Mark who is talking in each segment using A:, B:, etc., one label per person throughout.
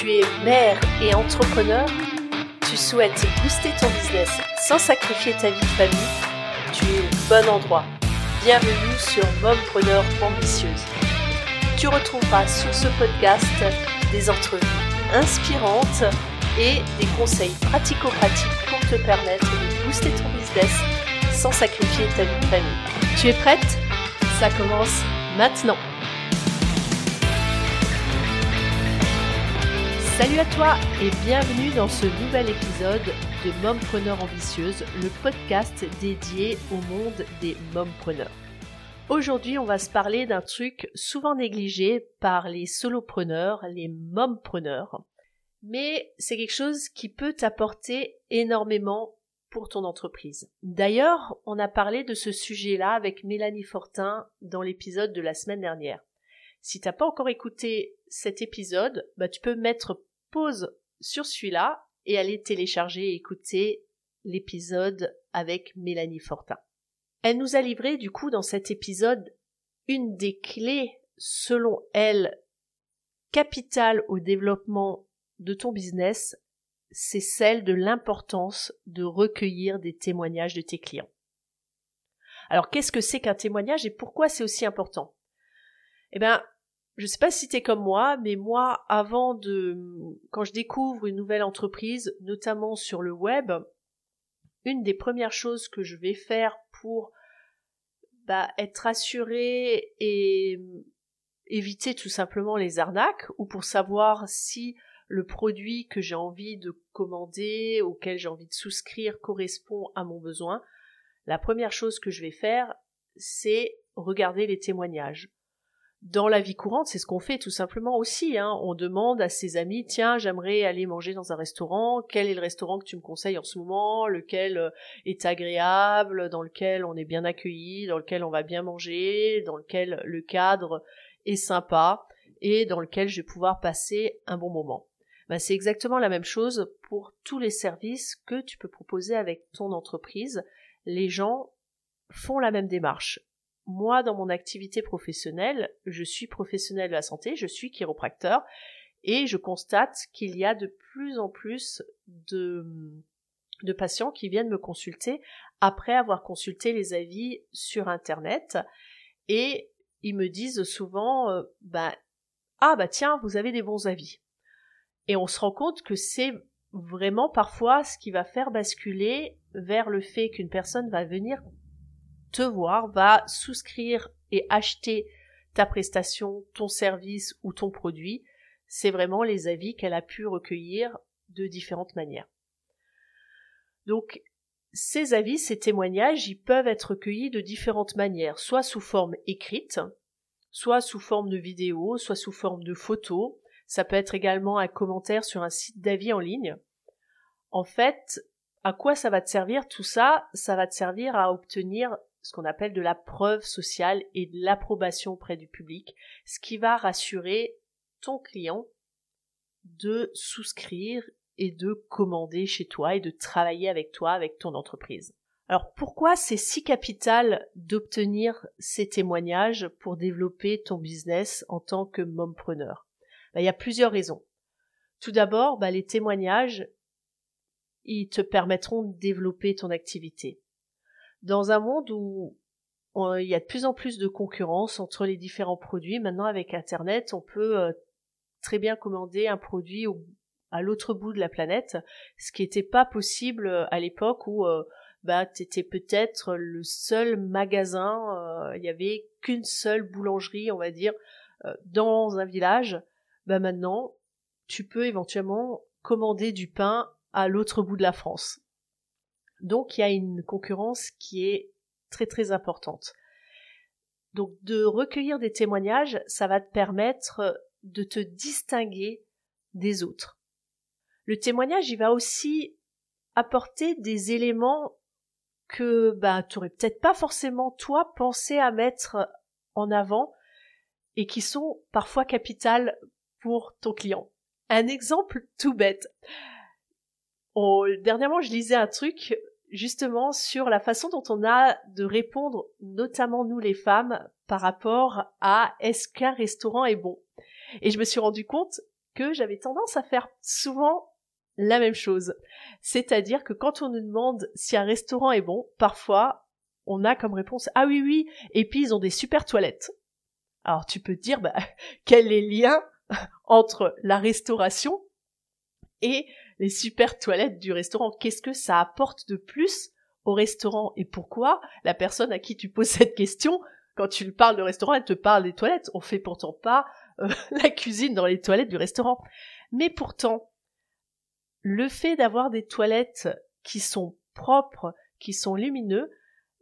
A: Tu es mère et entrepreneur Tu souhaites booster ton business sans sacrifier ta vie de famille Tu es au bon endroit. Bienvenue sur Mompreneur Ambitieuse. Tu retrouveras sur ce podcast des entrevues inspirantes et des conseils pratico-pratiques pour te permettre de booster ton business sans sacrifier ta vie de famille. Tu es prête? Ça commence maintenant. Salut à toi et bienvenue dans ce nouvel épisode de Mompreneur Ambitieuse, le podcast dédié au monde des mompreneurs. Aujourd'hui, on va se parler d'un truc souvent négligé par les solopreneurs, les mompreneurs, mais c'est quelque chose qui peut t'apporter énormément pour ton entreprise. D'ailleurs, on a parlé de ce sujet-là avec Mélanie Fortin dans l'épisode de la semaine dernière. Si t'as pas encore écouté cet épisode, bah tu peux mettre pause sur celui-là et aller télécharger et écouter l'épisode avec Mélanie Fortin. Elle nous a livré du coup dans cet épisode une des clés, selon elle, capitales au développement de ton business, c'est celle de l'importance de recueillir des témoignages de tes clients. Alors qu'est-ce que c'est qu'un témoignage et pourquoi c'est aussi important? Eh bien, je sais pas si t'es comme moi, mais moi, avant de, quand je découvre une nouvelle entreprise, notamment sur le web, une des premières choses que je vais faire pour bah, être assuré et éviter tout simplement les arnaques ou pour savoir si le produit que j'ai envie de commander, auquel j'ai envie de souscrire correspond à mon besoin, la première chose que je vais faire, c'est regarder les témoignages dans la vie courante, c'est ce qu'on fait tout simplement aussi. Hein. On demande à ses amis, tiens, j'aimerais aller manger dans un restaurant. Quel est le restaurant que tu me conseilles en ce moment? Lequel euh, est agréable? Dans lequel on est bien accueilli? Dans lequel on va bien manger? Dans lequel le cadre est sympa? Et dans lequel je vais pouvoir passer un bon moment. Ben, c'est exactement la même chose pour tous les services que tu peux proposer avec ton entreprise. Les gens font la même démarche moi, dans mon activité professionnelle, je suis professionnel de la santé, je suis chiropracteur, et je constate qu'il y a de plus en plus de, de patients qui viennent me consulter après avoir consulté les avis sur Internet, et ils me disent souvent, euh, bah, ah bah tiens, vous avez des bons avis. Et on se rend compte que c'est vraiment parfois ce qui va faire basculer vers le fait qu'une personne va venir te voir, va souscrire et acheter ta prestation, ton service ou ton produit, c'est vraiment les avis qu'elle a pu recueillir de différentes manières. Donc, ces avis, ces témoignages, ils peuvent être recueillis de différentes manières, soit sous forme écrite, soit sous forme de vidéo, soit sous forme de photo. Ça peut être également un commentaire sur un site d'avis en ligne. En fait, à quoi ça va te servir tout ça? Ça va te servir à obtenir ce qu'on appelle de la preuve sociale et de l'approbation auprès du public, ce qui va rassurer ton client de souscrire et de commander chez toi et de travailler avec toi, avec ton entreprise. Alors pourquoi c'est si capital d'obtenir ces témoignages pour développer ton business en tant que mompreneur? Ben, Il y a plusieurs raisons. Tout d'abord, ben, les témoignages, ils te permettront de développer ton activité dans un monde où il y a de plus en plus de concurrence entre les différents produits. Maintenant, avec Internet, on peut euh, très bien commander un produit à l'autre bout de la planète, ce qui n'était pas possible euh, à l'époque où euh, bah, tu étais peut-être le seul magasin, il n'y avait qu'une seule boulangerie, on va dire, dans un village. Bah maintenant, tu peux éventuellement commander du pain à l'autre bout de la France. Donc il y a une concurrence qui est très très importante. Donc de recueillir des témoignages, ça va te permettre de te distinguer des autres. Le témoignage, il va aussi apporter des éléments que bah tu aurais peut-être pas forcément toi pensé à mettre en avant et qui sont parfois capitales pour ton client. Un exemple tout bête. dernièrement, je lisais un truc justement sur la façon dont on a de répondre, notamment nous les femmes, par rapport à est-ce qu'un restaurant est bon. Et je me suis rendu compte que j'avais tendance à faire souvent la même chose. C'est-à-dire que quand on nous demande si un restaurant est bon, parfois on a comme réponse ah oui oui et puis ils ont des super toilettes. Alors tu peux te dire bah, quel est le lien entre la restauration et les super toilettes du restaurant Qu'est-ce que ça apporte de plus au restaurant et pourquoi la personne à qui tu poses cette question quand tu lui parles de restaurant, elle te parle des toilettes. On fait pourtant pas euh, la cuisine dans les toilettes du restaurant. Mais pourtant, le fait d'avoir des toilettes qui sont propres, qui sont lumineux,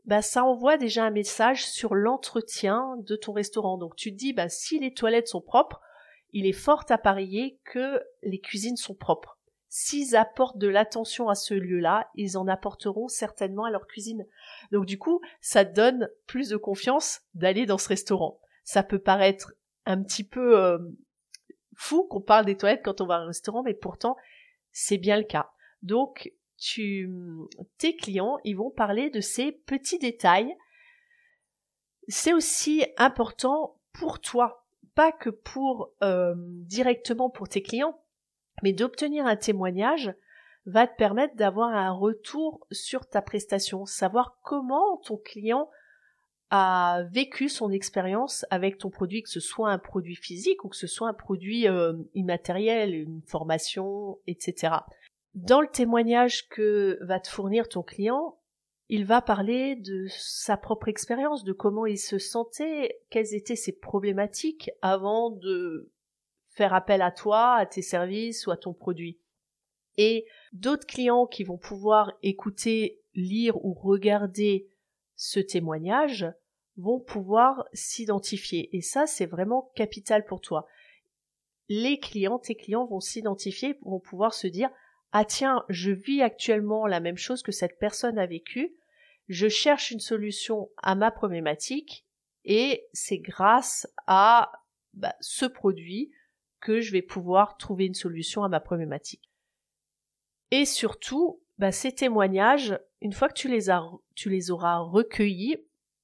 A: bah ça envoie déjà un message sur l'entretien de ton restaurant. Donc tu te dis bah si les toilettes sont propres, il est fort à parier que les cuisines sont propres. S'ils apportent de l'attention à ce lieu-là, ils en apporteront certainement à leur cuisine. Donc du coup, ça donne plus de confiance d'aller dans ce restaurant. Ça peut paraître un petit peu euh, fou qu'on parle des toilettes quand on va à un restaurant, mais pourtant, c'est bien le cas. Donc, tu, tes clients, ils vont parler de ces petits détails. C'est aussi important pour toi, pas que pour euh, directement pour tes clients, mais d'obtenir un témoignage va te permettre d'avoir un retour sur ta prestation, savoir comment ton client a vécu son expérience avec ton produit, que ce soit un produit physique ou que ce soit un produit euh, immatériel, une formation, etc. Dans le témoignage que va te fournir ton client, il va parler de sa propre expérience, de comment il se sentait, quelles étaient ses problématiques avant de faire appel à toi, à tes services ou à ton produit. Et d'autres clients qui vont pouvoir écouter, lire ou regarder ce témoignage vont pouvoir s'identifier. Et ça, c'est vraiment capital pour toi. Les clients, tes clients vont s'identifier, vont pouvoir se dire, ah tiens, je vis actuellement la même chose que cette personne a vécu, je cherche une solution à ma problématique, et c'est grâce à bah, ce produit que je vais pouvoir trouver une solution à ma problématique. Et surtout, bah, ces témoignages, une fois que tu les, auras recueillis,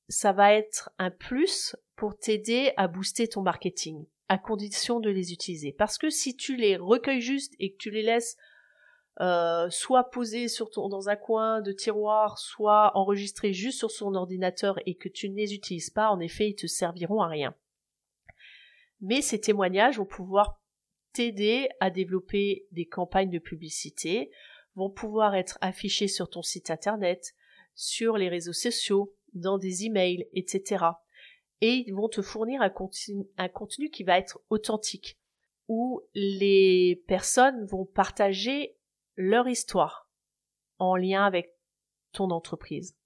A: ça va être un plus pour t'aider à booster ton marketing, à condition de les utiliser. Parce que si tu les recueilles juste et que tu les laisses euh, soit posés sur ton, dans un coin de tiroir, soit enregistrés juste sur son ordinateur et que tu ne les utilises pas, en effet, ils te serviront à rien. Mais ces témoignages vont pouvoir t'aider à développer des campagnes de publicité, vont pouvoir être affichés sur ton site internet, sur les réseaux sociaux, dans des emails, etc. Et ils vont te fournir un contenu, un contenu qui va être authentique, où les personnes vont partager leur histoire en lien avec ton entreprise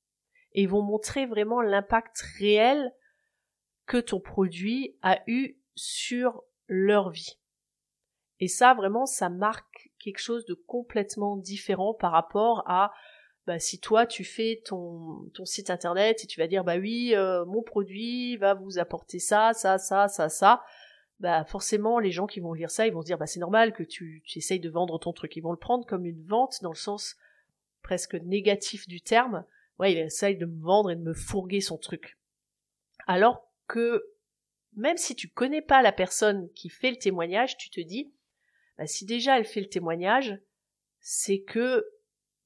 A: et vont montrer vraiment l'impact réel que ton produit a eu sur leur vie. Et ça, vraiment, ça marque quelque chose de complètement différent par rapport à bah, si toi tu fais ton, ton site internet et tu vas dire bah oui euh, mon produit va vous apporter ça ça ça ça ça bah forcément les gens qui vont lire ça ils vont se dire bah c'est normal que tu, tu essayes de vendre ton truc. Ils vont le prendre comme une vente dans le sens presque négatif du terme. Ouais il essaye de me vendre et de me fourguer son truc. Alors que même si tu connais pas la personne qui fait le témoignage, tu te dis, bah, si déjà elle fait le témoignage, c'est que,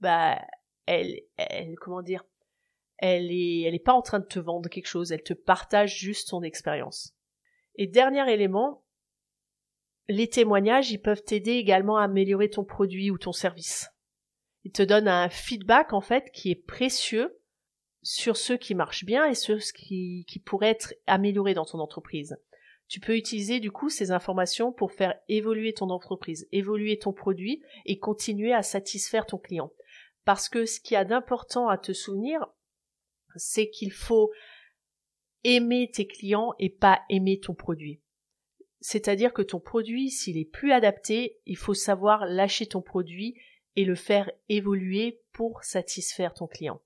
A: bah, elle, elle, comment dire, elle est, elle est pas en train de te vendre quelque chose, elle te partage juste son expérience. Et dernier élément, les témoignages, ils peuvent t'aider également à améliorer ton produit ou ton service. Ils te donnent un feedback, en fait, qui est précieux sur ceux qui marchent bien et ceux qui, qui pourraient être améliorés dans ton entreprise. Tu peux utiliser du coup ces informations pour faire évoluer ton entreprise, évoluer ton produit et continuer à satisfaire ton client. Parce que ce qui a d'important à te souvenir, c'est qu'il faut aimer tes clients et pas aimer ton produit. C'est-à-dire que ton produit, s'il est plus adapté, il faut savoir lâcher ton produit et le faire évoluer pour satisfaire ton client.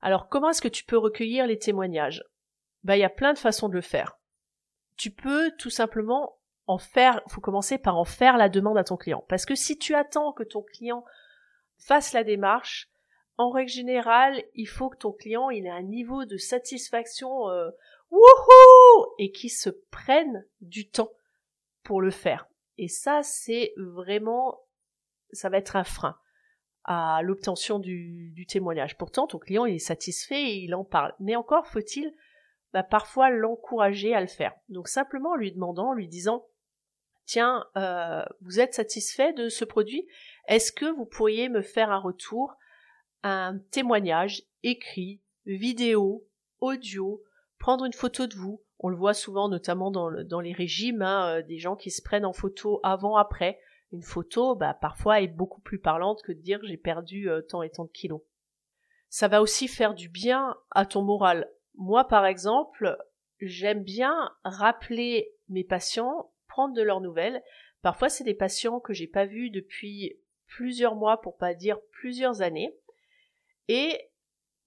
A: Alors comment est-ce que tu peux recueillir les témoignages? Bah il y a plein de façons de le faire. Tu peux tout simplement en faire, faut commencer par en faire la demande à ton client. Parce que si tu attends que ton client fasse la démarche, en règle générale, il faut que ton client il ait un niveau de satisfaction euh, wouhou et qu'il se prenne du temps pour le faire. Et ça, c'est vraiment, ça va être un frein à l'obtention du, témoignage. Pourtant, ton client est satisfait et il en parle. Mais encore faut-il bah, parfois l'encourager à le faire. Donc simplement en lui demandant, lui disant Tiens, euh, vous êtes satisfait de ce produit? Est-ce que vous pourriez me faire un retour, un témoignage écrit, vidéo, audio, prendre une photo de vous On le voit souvent notamment dans, les régimes, hein, euh, des gens qui se prennent en photo avant, après une photo, bah, parfois est beaucoup plus parlante que de dire j'ai perdu euh, tant et tant de kilos. Ça va aussi faire du bien à ton moral. Moi, par exemple, j'aime bien rappeler mes patients, prendre de leurs nouvelles. Parfois, c'est des patients que j'ai pas vus depuis plusieurs mois, pour pas dire plusieurs années. Et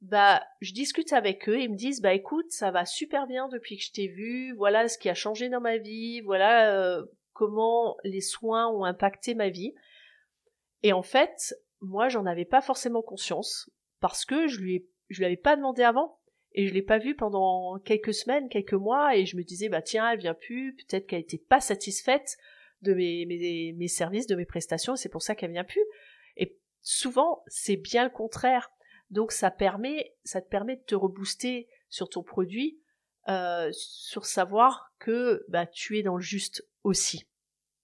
A: bah, je discute avec eux, ils me disent bah écoute, ça va super bien depuis que je t'ai vu, voilà ce qui a changé dans ma vie, voilà euh, comment les soins ont impacté ma vie. Et en fait, moi, j'en avais pas forcément conscience parce que je lui je lui pas demandé avant et je l'ai pas vu pendant quelques semaines, quelques mois et je me disais bah tiens, elle vient plus, peut-être qu'elle était pas satisfaite de mes services, de mes prestations, c'est pour ça qu'elle vient plus. Et souvent, c'est bien le contraire. Donc ça permet, ça te permet de te rebooster sur ton produit, euh, sur savoir que bah, tu es dans le juste aussi.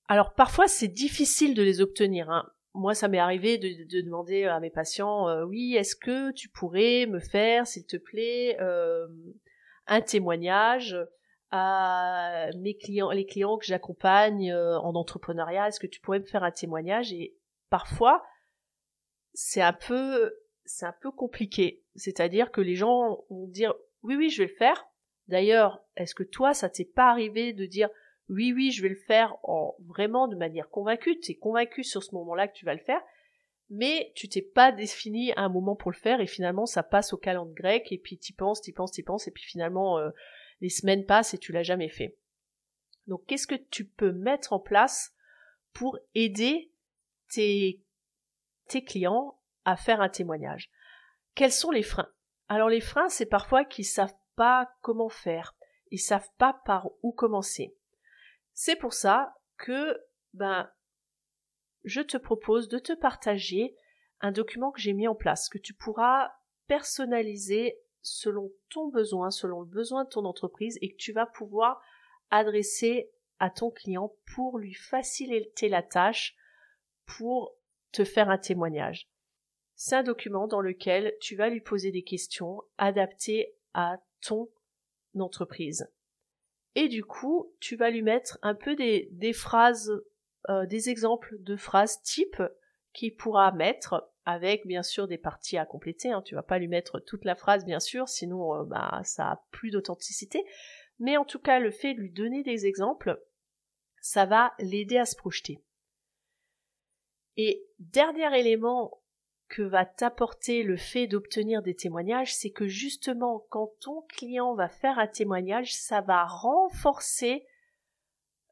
A: Alors parfois c'est difficile de les obtenir. Hein. Moi ça m'est arrivé de, demander à mes patients euh, oui est-ce que tu pourrais me faire s'il te plaît euh, un témoignage à mes clients les clients que j'accompagne euh, en entrepreneuriat? Est-ce que tu pourrais me faire un témoignage et parfois c'est un peu c'est un peu compliqué c'est-à-dire que les gens vont dire oui oui je vais le faire d'ailleurs est-ce que toi ça t'est pas arrivé de dire oui, oui, je vais le faire en vraiment de manière convaincue, tu es convaincu sur ce moment-là que tu vas le faire, mais tu t'es pas défini un moment pour le faire et finalement ça passe au calendrier grec et puis t'y penses, t'y penses, t'y penses et puis finalement euh, les semaines passent et tu l'as jamais fait. Donc qu'est-ce que tu peux mettre en place pour aider tes, tes clients à faire un témoignage? Quels sont les freins? Alors les freins, c'est parfois qu'ils savent pas comment faire, ils savent pas par où commencer. C'est pour ça que ben je te propose de te partager un document que j'ai mis en place que tu pourras personnaliser selon ton besoin, selon le besoin de ton entreprise et que tu vas pouvoir adresser à ton client pour lui faciliter la tâche pour te faire un témoignage. C'est un document dans lequel tu vas lui poser des questions adaptées à ton entreprise et du coup tu vas lui mettre un peu des, phrases, euh, des exemples de phrases type qu'il pourra mettre avec bien sûr des parties à compléter. Hein. Tu vas pas lui mettre toute la phrase bien sûr, sinon euh, bah, ça a plus d'authenticité. Mais en tout cas, le fait de lui donner des exemples, ça va l'aider à se projeter. Et dernier élément que va t'apporter le fait d'obtenir des témoignages, c'est que justement quand ton client va faire un témoignage, ça va renforcer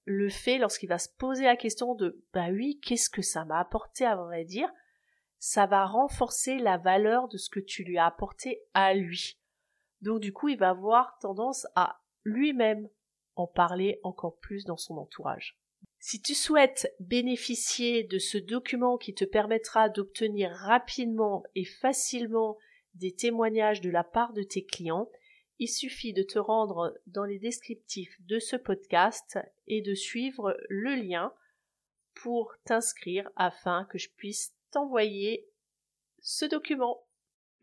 A: le fait lorsqu'il va se poser la question de bah oui, qu'est-ce que ça m'a apporté à vrai dire, ça va renforcer la valeur de ce que tu lui as apporté à lui. Donc du coup, il va avoir tendance à lui-même en parler encore plus dans son entourage. Si tu souhaites bénéficier de ce document qui te permettra d'obtenir rapidement et facilement des témoignages de la part de tes clients, il suffit de te rendre dans les descriptifs de ce podcast et de suivre le lien pour t'inscrire afin que je puisse t'envoyer ce document.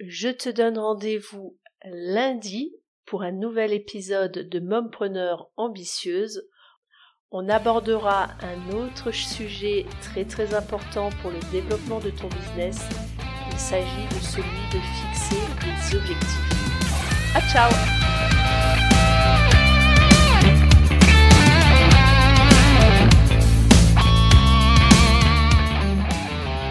A: Je te donne rendez-vous lundi pour un nouvel épisode de Mompreneur ambitieuse on abordera un autre sujet très très important pour le développement de ton business. Il s'agit de celui de fixer des objectifs. À ciao